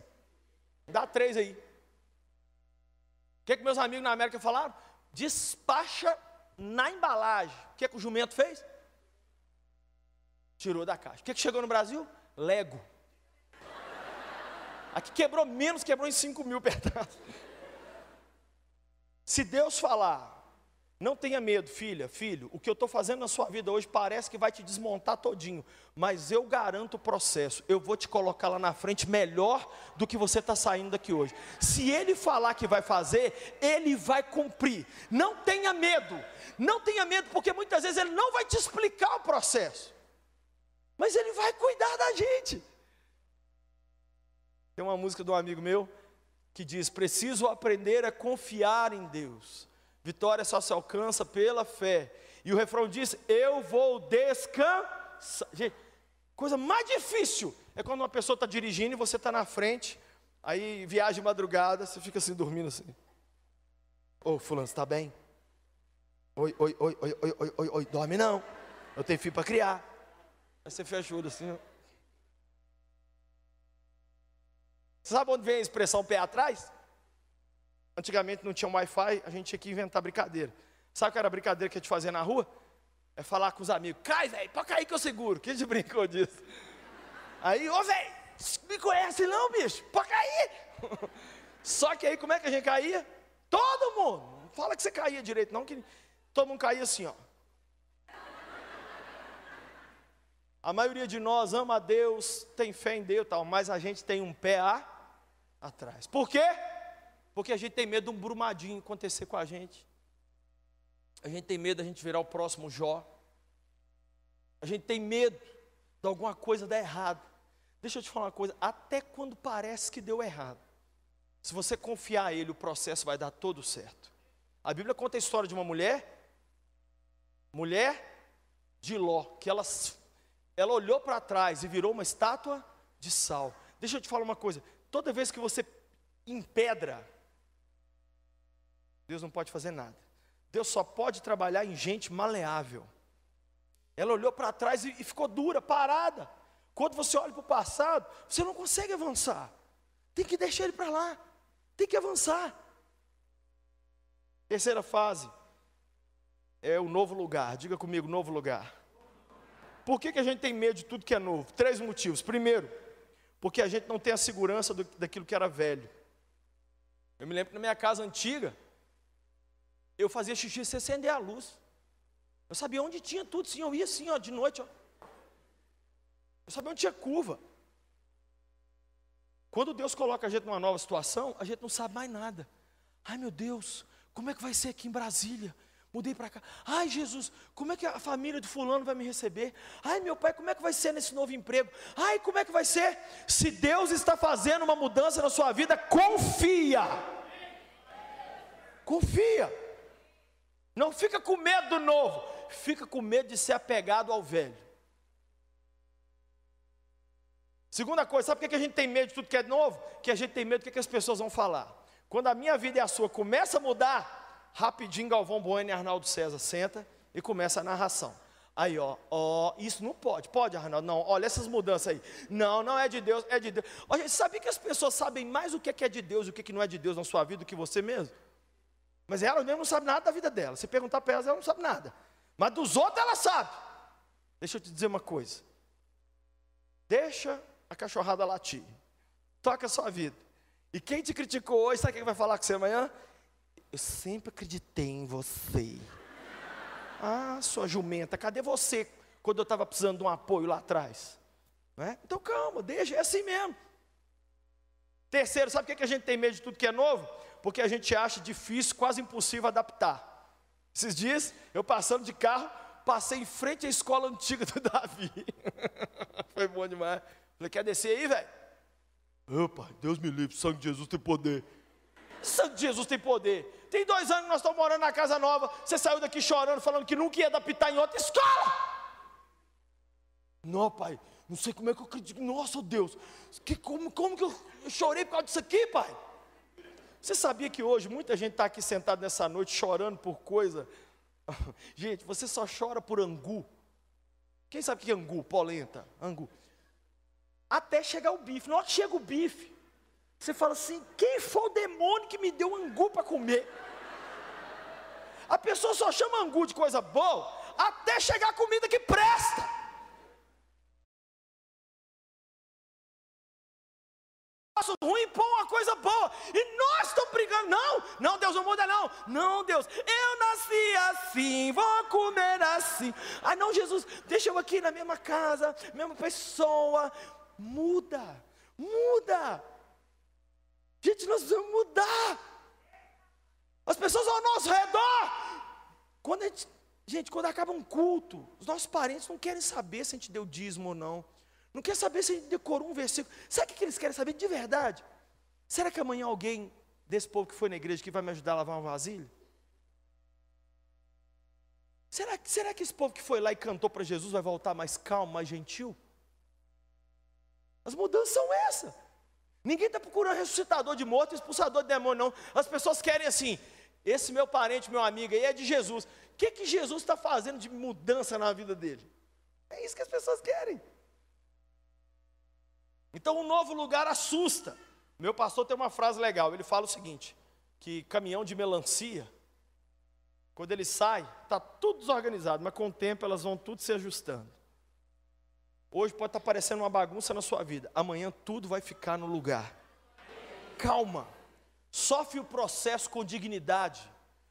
Dá três aí. O que, que meus amigos na América falaram? Despacha na embalagem. O que, que o jumento fez? Tirou da caixa. O que, que chegou no Brasil? Lego. Aqui quebrou menos, quebrou em 5 mil pedaços. Se Deus falar, não tenha medo, filha, filho. O que eu estou fazendo na sua vida hoje parece que vai te desmontar todinho, mas eu garanto o processo. Eu vou te colocar lá na frente melhor do que você está saindo daqui hoje. Se ele falar que vai fazer, ele vai cumprir. Não tenha medo. Não tenha medo, porque muitas vezes ele não vai te explicar o processo, mas ele vai cuidar da gente. Tem uma música de um amigo meu que diz: Preciso aprender a confiar em Deus Vitória só se alcança pela fé. E o refrão diz: Eu vou descansar. Gente, coisa mais difícil é quando uma pessoa está dirigindo e você está na frente, aí viaja de madrugada, você fica assim dormindo assim. Ô, fulano, está bem? Oi, oi, oi, oi, oi, oi, oi, oi, dorme não. Eu tenho filho para criar. Aí você fecha o olho assim. Ó. Você sabe onde vem a expressão pé atrás? Antigamente não tinha um Wi-Fi, a gente tinha que inventar brincadeira. Sabe qual era a brincadeira que a gente fazia na rua? É falar com os amigos, cai, velho, pode cair que eu seguro. Quem gente brincou disso? Aí, ô, velho, me conhece não, bicho? Pode cair. Só que aí, como é que a gente caía? Todo mundo. Não fala que você caía direito, não, que todo mundo caía assim, ó. A maioria de nós ama a Deus, tem fé em Deus tal, mas a gente tem um pé a, atrás. Por quê? Porque a gente tem medo de um brumadinho acontecer com a gente. A gente tem medo da gente virar o próximo Jó. A gente tem medo de alguma coisa dar errado. Deixa eu te falar uma coisa, até quando parece que deu errado. Se você confiar a ele, o processo vai dar todo certo. A Bíblia conta a história de uma mulher, mulher de Ló, que ela, ela olhou para trás e virou uma estátua de sal. Deixa eu te falar uma coisa, toda vez que você empedra Deus não pode fazer nada. Deus só pode trabalhar em gente maleável. Ela olhou para trás e, ficou dura, parada. Quando você olha para o passado, você não consegue avançar. Tem que deixar ele para lá. Tem que avançar. Terceira fase é o novo lugar. Diga comigo, novo lugar. Por que, que a gente tem medo de tudo que é novo? Três motivos. Primeiro, porque a gente não tem a segurança do, daquilo que era velho. Eu me lembro que na minha casa antiga, eu fazia xixi sem acender a luz. Eu sabia onde tinha tudo, sim. Eu ia assim, ó, de noite, ó. Eu sabia onde tinha curva. Quando Deus coloca a gente numa nova situação, a gente não sabe mais nada. Ai meu Deus, como é que vai ser aqui em Brasília? Mudei para cá. Ai Jesus, como é que a família de fulano vai me receber? Ai meu pai, como é que vai ser nesse novo emprego? Ai, como é que vai ser? Se Deus está fazendo uma mudança na sua vida, confia. Confia. Não fica com medo do novo, fica com medo de ser apegado ao velho. Segunda coisa, sabe por que a gente tem medo de tudo que é novo? Que a gente tem medo do que as pessoas vão falar. Quando a minha vida e a sua começa a mudar, rapidinho Galvão Bueno e Arnaldo César senta e começa a narração. Aí, ó, ó, isso não pode. Pode, Arnaldo? Não, olha essas mudanças aí. Não, não é de Deus, é de Deus. Olha, sabia que as pessoas sabem mais o que é de Deus e o que não é de Deus na sua vida do que você mesmo? Mas elas mesmo não sabem nada da vida dela. Se perguntar para elas, ela não sabe nada. Mas dos outros ela sabe. Deixa eu te dizer uma coisa. Deixa a cachorrada latir. Toca a sua vida. E quem te criticou hoje, sabe quem vai falar com você amanhã? Eu sempre acreditei em você. Ah, sua jumenta, cadê você quando eu estava precisando de um apoio lá atrás? É? Então calma, deixa, é assim mesmo. Terceiro, sabe por que a gente tem medo de tudo que é novo? Porque a gente acha difícil, quase impossível adaptar. Esses dias, eu passando de carro, passei em frente à escola antiga do Davi. Foi bom demais. Falei, quer descer aí, velho? Ô pai, Deus me livre, sangue de Jesus tem poder. Sangue de Jesus tem poder. Tem dois anos que nós estamos morando na casa nova. Você saiu daqui chorando, falando que nunca ia adaptar em outra escola. Não, pai, não sei como é que eu acredito. Nossa, Deus, que, como, como que eu, eu chorei por causa disso aqui, pai? Você sabia que hoje muita gente está aqui sentado nessa noite chorando por coisa? Gente, você só chora por angu. Quem sabe o que é angu? Polenta, angu até chegar o bife. Na hora que chega o bife, você fala assim: quem foi o demônio que me deu angu para comer? A pessoa só chama angu de coisa boa até chegar a comida que presta. ruim põe uma coisa boa e nós estamos brigando. Não, não, Deus não muda, não. Não, Deus, eu nasci assim, vou comer assim. Ah, não, Jesus, deixa eu aqui na mesma casa, mesma pessoa muda, muda. Gente, nós precisamos mudar. As pessoas ao nosso redor. Quando a gente, gente, quando acaba um culto, os nossos parentes não querem saber se a gente deu dízimo ou não. Não quer saber se a gente decorou um versículo. Sabe o que eles querem saber de verdade? Será que amanhã alguém desse povo que foi na igreja que vai me ajudar a lavar uma vasilha? Será, será que esse povo que foi lá e cantou para Jesus vai voltar mais calmo, mais gentil? As mudanças são essas. Ninguém está procurando ressuscitador de morto, expulsador de demônio, não. As pessoas querem assim, esse meu parente, meu amigo aí é de Jesus. O que, que Jesus está fazendo de mudança na vida dele? É isso que as pessoas querem. Então, um novo lugar assusta. Meu pastor tem uma frase legal. Ele fala o seguinte: que caminhão de melancia, quando ele sai, está tudo desorganizado, mas com o tempo elas vão tudo se ajustando. Hoje pode estar parecendo uma bagunça na sua vida, amanhã tudo vai ficar no lugar. Calma, sofre o processo com dignidade,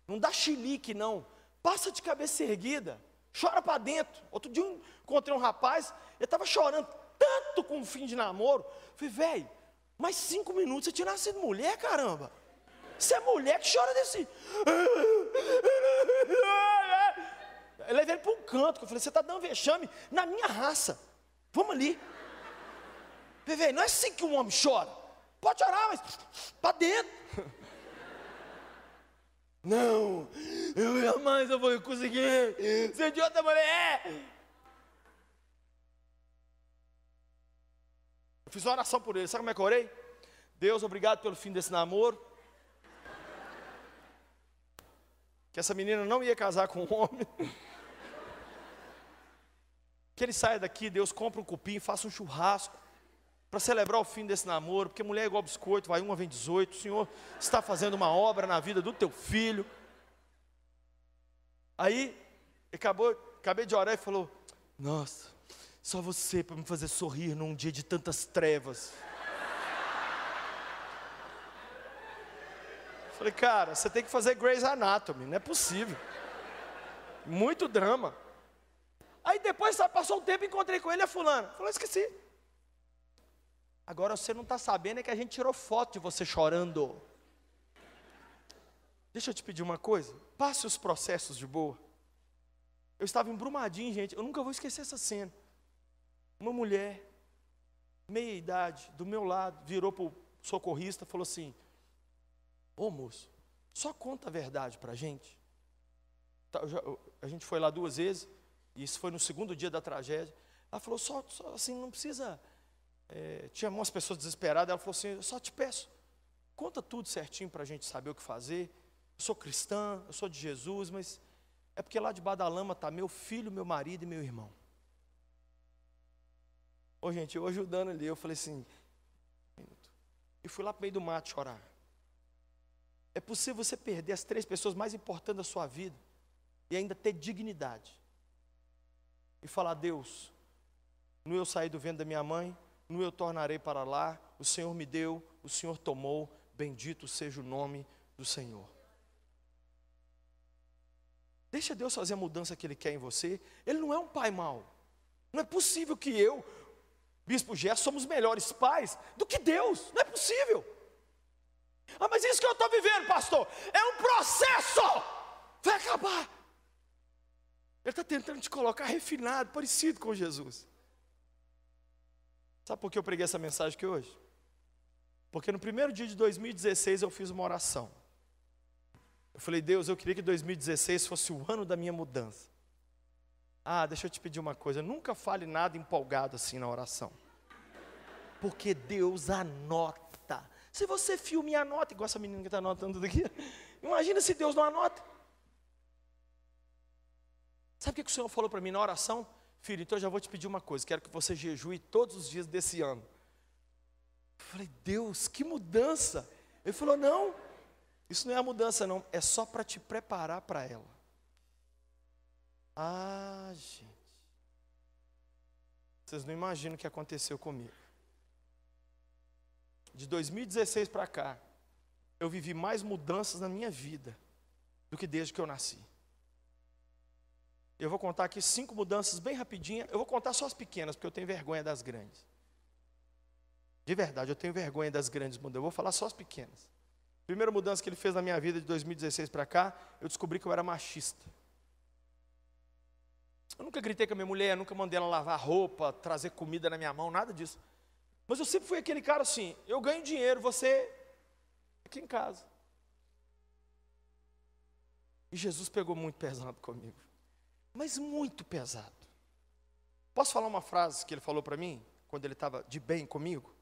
não dá chilique, não, passa de cabeça erguida, chora para dentro. Outro dia eu encontrei um rapaz, ele estava chorando tanto com o fim de namoro. Falei, velho, mais cinco minutos você tinha nascido mulher, caramba. Você é mulher que chora desse. Eu levei ele para um canto, eu falei, você está dando vexame na minha raça. Vamos ali. Bebê, não é assim que um homem chora. Pode chorar, mas para dentro. Não, eu jamais eu vou conseguir ser de outra mulher. Eu fiz uma oração por ele. Sabe como é que eu orei? Deus, obrigado pelo fim desse namoro. Que essa menina não ia casar com um homem. Que ele saia daqui, Deus compra um cupim, faça um churrasco para celebrar o fim desse namoro, porque mulher é igual biscoito, vai uma, vem 18. O Senhor está fazendo uma obra na vida do teu filho. Aí, acabou, acabei de orar e falou: Nossa, só você para me fazer sorrir num dia de tantas trevas. Falei, cara, você tem que fazer Grey's Anatomy, não é possível. Muito drama. Aí depois passou um tempo, encontrei com ele, a fulana. Falou, esqueci. Agora você não está sabendo é que a gente tirou foto de você chorando. Deixa eu te pedir uma coisa. Passe os processos de boa. Eu estava embrumadinho, gente. Eu nunca vou esquecer essa cena. Uma mulher, meia idade, do meu lado, virou para o socorrista e falou assim: Ô moço, só conta a verdade para a gente. Tá, a gente foi lá duas vezes. Isso foi no segundo dia da tragédia. Ela falou: só, só assim, não precisa é, tinha umas pessoas desesperadas, ela falou assim, eu só te peço, conta tudo certinho para a gente saber o que fazer. Eu sou cristã, eu sou de Jesus, mas é porque lá debaixo da lama está meu filho, meu marido e meu irmão. Ô gente, eu ajudando ali, eu falei assim, e fui lá para o meio do mato chorar. É possível você perder as três pessoas mais importantes da sua vida e ainda ter dignidade. E falar, Deus, no eu saí do vento da minha mãe, no eu tornarei para lá, o Senhor me deu, o Senhor tomou, bendito seja o nome do Senhor. Deixa Deus fazer a mudança que Ele quer em você. Ele não é um pai mau. Não é possível que eu, Bispo Gerson, somos melhores pais do que Deus. Não é possível. Ah, mas isso que eu estou vivendo, pastor, é um processo. Vai acabar. Ele está tentando te colocar refinado, parecido com Jesus. Sabe por que eu preguei essa mensagem aqui hoje? Porque no primeiro dia de 2016 eu fiz uma oração. Eu falei, Deus, eu queria que 2016 fosse o ano da minha mudança. Ah, deixa eu te pedir uma coisa, nunca fale nada empolgado assim na oração. Porque Deus anota se você filme e anota, igual essa menina que está anotando tudo aqui, imagina se Deus não anota. Sabe o que o Senhor falou para mim na oração? Filho, então eu já vou te pedir uma coisa, quero que você jejue todos os dias desse ano. Eu falei, Deus, que mudança. Ele falou, não, isso não é a mudança não, é só para te preparar para ela. Ah, gente. Vocês não imaginam o que aconteceu comigo de 2016 para cá, eu vivi mais mudanças na minha vida do que desde que eu nasci. Eu vou contar aqui cinco mudanças bem rapidinho. Eu vou contar só as pequenas, porque eu tenho vergonha das grandes. De verdade, eu tenho vergonha das grandes mudanças. Eu vou falar só as pequenas. Primeira mudança que ele fez na minha vida de 2016 para cá, eu descobri que eu era machista. Eu nunca gritei com a minha mulher, nunca mandei ela lavar roupa, trazer comida na minha mão, nada disso. Mas eu sempre fui aquele cara assim: eu ganho dinheiro, você aqui em casa. E Jesus pegou muito pesado comigo, mas muito pesado. Posso falar uma frase que ele falou para mim, quando ele estava de bem comigo?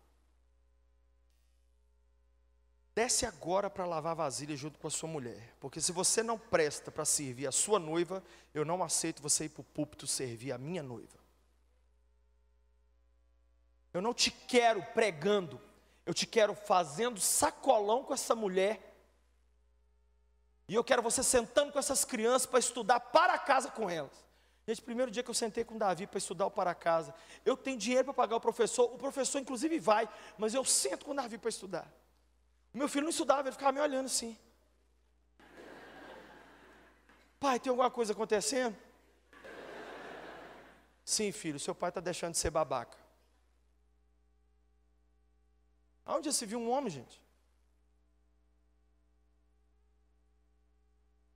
Desce agora para lavar vasilha junto com a sua mulher, porque se você não presta para servir a sua noiva, eu não aceito você ir para o púlpito servir a minha noiva. Eu não te quero pregando, eu te quero fazendo sacolão com essa mulher. E eu quero você sentando com essas crianças para estudar para casa com elas. Gente, primeiro dia que eu sentei com o Davi para estudar o para casa, eu tenho dinheiro para pagar o professor, o professor inclusive vai, mas eu sento com Davi para estudar. Meu filho não estudava, ele ficava me olhando assim. Pai, tem alguma coisa acontecendo? Sim, filho, seu pai está deixando de ser babaca. Aonde se viu um homem, gente?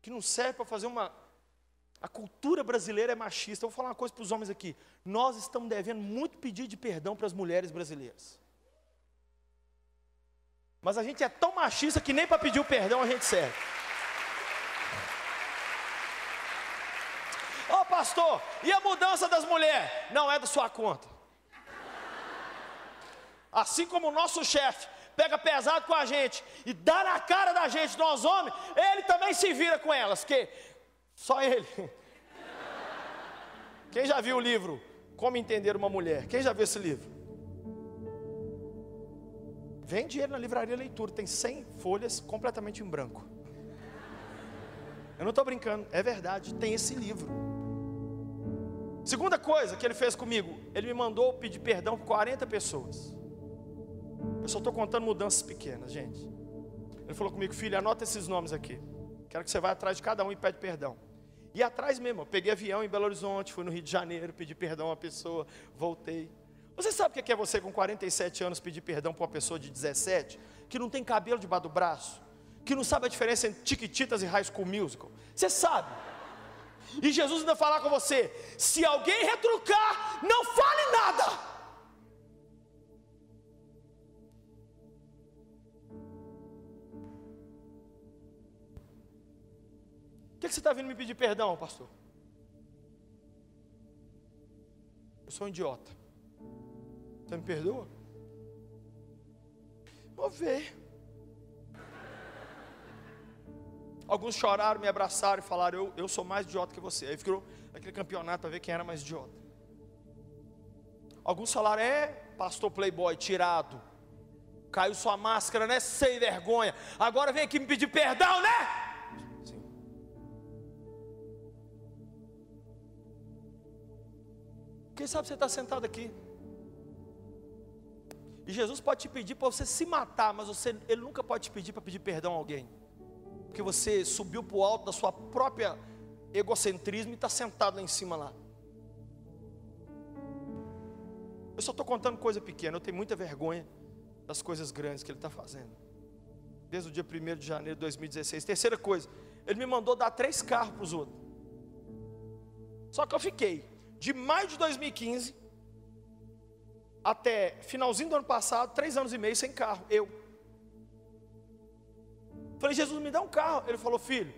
Que não serve para fazer uma. A cultura brasileira é machista. Eu vou falar uma coisa para os homens aqui. Nós estamos devendo muito pedido de perdão para as mulheres brasileiras. Mas a gente é tão machista que nem para pedir o perdão a gente serve. Ô oh, pastor, e a mudança das mulheres? Não é da sua conta. Assim como o nosso chefe pega pesado com a gente e dá na cara da gente, nós homens, ele também se vira com elas, que só ele. Quem já viu o livro Como Entender uma Mulher? Quem já viu esse livro? Vem dinheiro na livraria leitura, tem 100 folhas completamente em branco. Eu não estou brincando, é verdade, tem esse livro. Segunda coisa que ele fez comigo, ele me mandou pedir perdão por 40 pessoas. Eu só estou contando mudanças pequenas, gente. Ele falou comigo, filho, anota esses nomes aqui. Quero que você vá atrás de cada um e pede perdão. E atrás mesmo, eu peguei avião em Belo Horizonte, fui no Rio de Janeiro, pedi perdão a uma pessoa, voltei. Você sabe o que é você com 47 anos pedir perdão para uma pessoa de 17, que não tem cabelo debaixo do braço, que não sabe a diferença entre Tiquititas e High School Musical? Você sabe. E Jesus ainda falar com você: se alguém retrucar, não fale nada. Que, que você está vindo me pedir perdão, pastor? Eu sou um idiota. Você me perdoa? Vou ver. Alguns choraram, me abraçaram e falaram: Eu, eu sou mais idiota que você. Aí ficou aquele campeonato para ver quem era mais idiota. Alguns falaram: É, pastor Playboy, tirado. Caiu sua máscara, né? Sem vergonha. Agora vem aqui me pedir perdão, né? Quem sabe você está sentado aqui. E Jesus pode te pedir para você se matar, mas você, Ele nunca pode te pedir para pedir perdão a alguém porque você subiu para o alto da sua própria egocentrismo e está sentado lá em cima lá. Eu só estou contando coisa pequena, eu tenho muita vergonha das coisas grandes que ele está fazendo. Desde o dia 1 de janeiro de 2016. Terceira coisa, ele me mandou dar três carros para os outros. Só que eu fiquei de maio de 2015 até finalzinho do ano passado, três anos e meio sem carro. Eu. Falei, Jesus, me dá um carro. Ele falou, filho,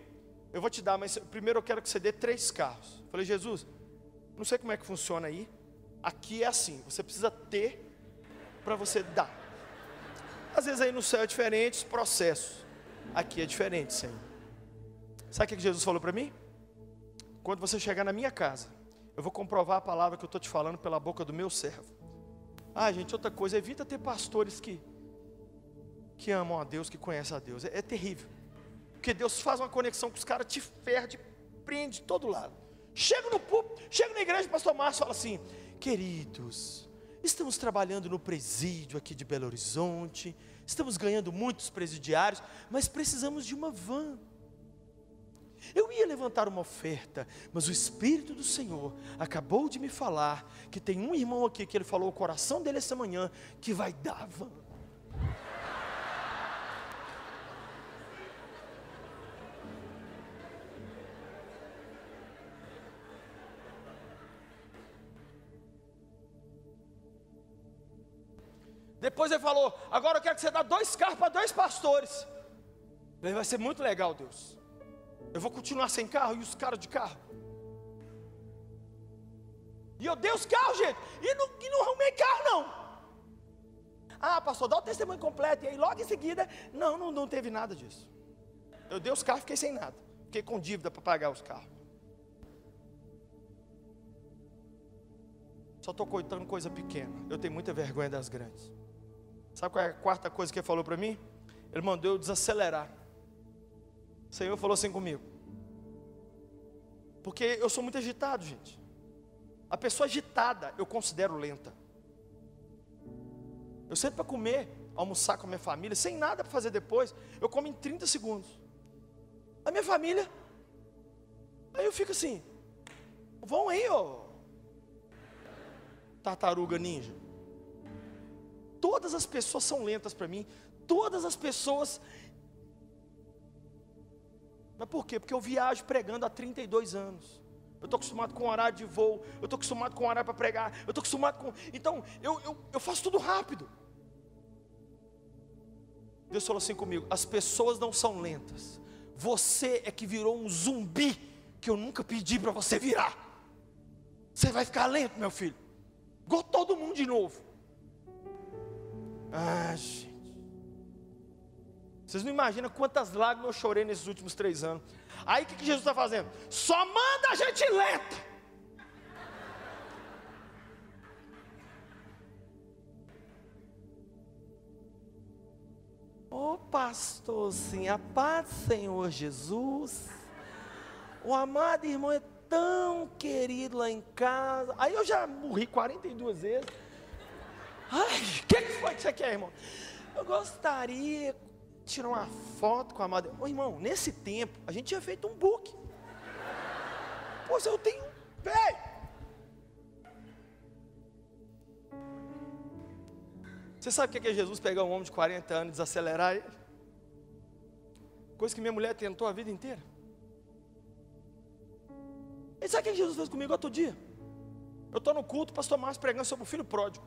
eu vou te dar, mas primeiro eu quero que você dê três carros. Falei, Jesus, não sei como é que funciona aí. Aqui é assim, você precisa ter para você dar. Às vezes aí no céu é diferente os processos. Aqui é diferente, Senhor. Sabe o que Jesus falou para mim? Quando você chegar na minha casa, eu vou comprovar a palavra que eu estou te falando pela boca do meu servo. Ah, gente, outra coisa, evita ter pastores que que amam a Deus, que conhecem a Deus. É, é terrível. Porque Deus faz uma conexão com os caras, te ferra, te prende de todo lado. Chega no púlpito, chega na igreja, o pastor Márcio fala assim: queridos, estamos trabalhando no presídio aqui de Belo Horizonte, estamos ganhando muitos presidiários, mas precisamos de uma van. Eu ia levantar uma oferta, mas o Espírito do Senhor acabou de me falar que tem um irmão aqui que ele falou o coração dele essa manhã que vai dar van. Depois ele falou: Agora eu quero que você dê dois carros para dois pastores. Vai ser muito legal, Deus. Eu vou continuar sem carro e os caras de carro. E eu dei os carros, gente, e não, e não arrumei carro, não. Ah, pastor, dá o testemunho completo. E aí, logo em seguida, não, não, não teve nada disso. Eu dei os carros, fiquei sem nada. Fiquei com dívida para pagar os carros. Só estou coitando coisa pequena. Eu tenho muita vergonha das grandes. Sabe qual é a quarta coisa que ele falou para mim? Ele mandou eu desacelerar. O Senhor falou assim comigo. Porque eu sou muito agitado, gente. A pessoa agitada eu considero lenta. Eu sento para comer, almoçar com a minha família, sem nada para fazer depois. Eu como em 30 segundos. A minha família. Aí eu fico assim. Vão aí, ó. Tartaruga ninja. Todas as pessoas são lentas para mim. Todas as pessoas. Mas por quê? Porque eu viajo pregando há 32 anos. Eu estou acostumado com horário de voo. Eu estou acostumado com horário para pregar. Eu estou acostumado com. Então, eu, eu, eu faço tudo rápido. Deus falou assim comigo: as pessoas não são lentas. Você é que virou um zumbi que eu nunca pedi para você virar. Você vai ficar lento, meu filho. Igual todo mundo de novo. Ah, gente. Vocês não imaginam quantas lágrimas eu chorei nesses últimos três anos. Aí o que, que Jesus está fazendo? Só manda a gente lenta. Ô oh, pastorzinho, a paz do Senhor Jesus. O amado irmão é tão querido lá em casa. Aí eu já morri 42 vezes. Ai, o que, que foi que você quer, irmão? Eu gostaria tirar uma foto com a amada. Ô irmão, nesse tempo, a gente tinha feito um book. Pô, eu tenho. Peraí. Você sabe o que é Jesus pegar um homem de 40 anos e desacelerar ele? Coisa que minha mulher tentou a vida inteira. E sabe o que Jesus fez comigo outro dia? Eu estou no culto, o pastor Márcio pregando sobre o filho pródigo.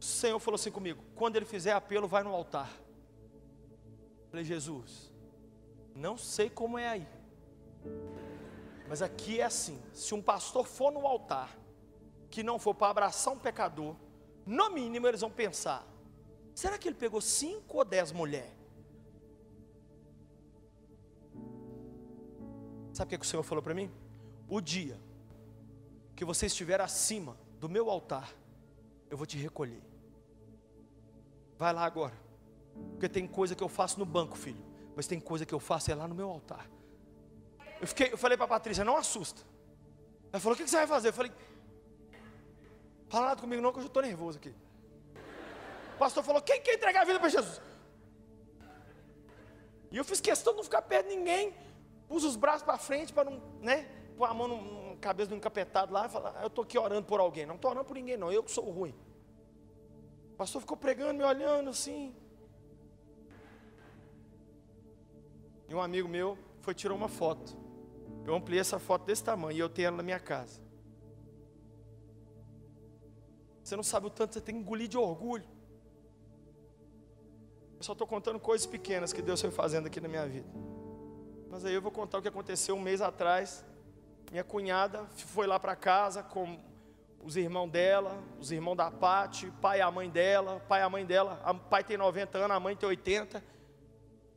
O Senhor falou assim comigo: quando ele fizer apelo, vai no altar. Falei, Jesus, não sei como é aí, mas aqui é assim: se um pastor for no altar, que não for para abraçar um pecador, no mínimo eles vão pensar: Será que ele pegou cinco ou dez mulheres? Sabe o que, que o Senhor falou para mim? O dia que você estiver acima do meu altar, eu vou te recolher. Vai lá agora. Porque tem coisa que eu faço no banco, filho. Mas tem coisa que eu faço é lá no meu altar. Eu, fiquei, eu falei para a Patrícia, não assusta. Ela falou, o que você vai fazer? Eu falei, fala nada comigo não, que eu já estou nervoso aqui. O pastor falou, quem quer entregar a vida para Jesus? E eu fiz questão de não ficar perto de ninguém. Pus os braços para frente para não, né? Pôr a mão na cabeça do encapetado lá e falar, ah, eu estou aqui orando por alguém. Não estou orando por ninguém, não. Eu que sou ruim. O pastor ficou pregando, me olhando assim. E um amigo meu foi tirar uma foto. Eu ampliei essa foto desse tamanho e eu tenho ela na minha casa. Você não sabe o tanto que você tem que engolir de orgulho. Eu só estou contando coisas pequenas que Deus foi fazendo aqui na minha vida. Mas aí eu vou contar o que aconteceu um mês atrás. Minha cunhada foi lá para casa com os irmãos dela, os irmãos da Pati, pai e a mãe dela, pai e a mãe dela. O pai tem 90 anos, a mãe tem 80.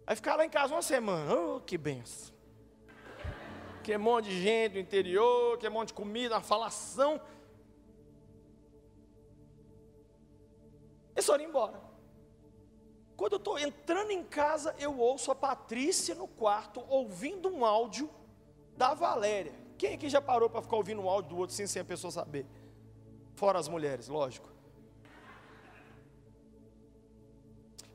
Aí ficar lá em casa uma semana. Oh, que benção que é um monte de gente do interior, que é um monte de comida, uma falação. Eles foram embora. Quando eu estou entrando em casa, eu ouço a Patrícia no quarto, ouvindo um áudio da Valéria. Quem aqui já parou para ficar ouvindo um áudio do outro sem, sem a pessoa saber? Fora as mulheres, lógico.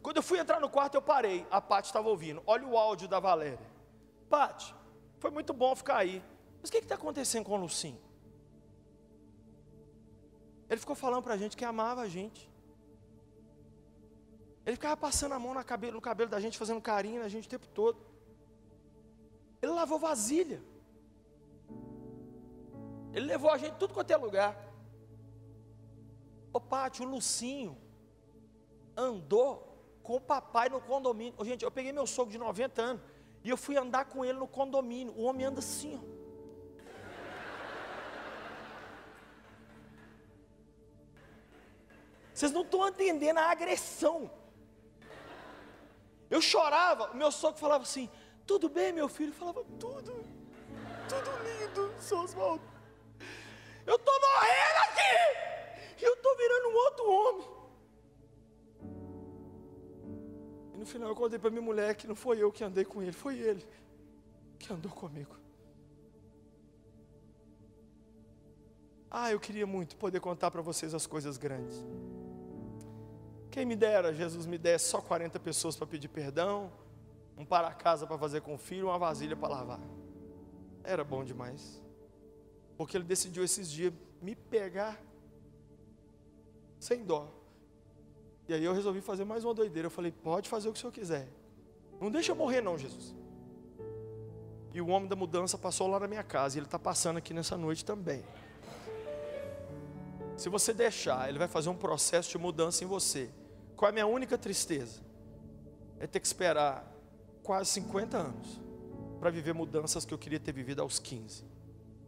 Quando eu fui entrar no quarto, eu parei. A Paty estava ouvindo. Olha o áudio da Valéria. Paty, foi muito bom ficar aí. Mas o que está acontecendo com o Lucinho? Ele ficou falando para a gente que amava a gente. Ele ficava passando a mão cabelo, no cabelo da gente, fazendo carinho na gente o tempo todo. Ele lavou vasilha. Ele levou a gente tudo quanto é lugar. Ô Pátio, o Lucinho andou com o papai no condomínio. Gente, eu peguei meu sogro de 90 anos. E eu fui andar com ele no condomínio. O homem anda assim, ó. Vocês não estão entendendo a agressão. Eu chorava, o meu sogro falava assim: Tudo bem, meu filho? Eu falava: Tudo, tudo lindo, seu Oswaldo. Eu estou morrendo aqui, e eu estou virando um outro homem. No final eu contei para minha mulher que não foi eu que andei com ele, foi ele que andou comigo. Ah, eu queria muito poder contar para vocês as coisas grandes. Quem me dera, Jesus me desse só 40 pessoas para pedir perdão, um para casa para fazer com o filho, uma vasilha para lavar. Era bom demais. Porque ele decidiu esses dias me pegar sem dó. E aí eu resolvi fazer mais uma doideira. Eu falei, pode fazer o que o senhor quiser. Não deixa eu morrer não, Jesus. E o homem da mudança passou lá na minha casa. E ele está passando aqui nessa noite também. Se você deixar, ele vai fazer um processo de mudança em você. Qual é a minha única tristeza? É ter que esperar quase 50 anos para viver mudanças que eu queria ter vivido aos 15,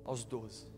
aos 12.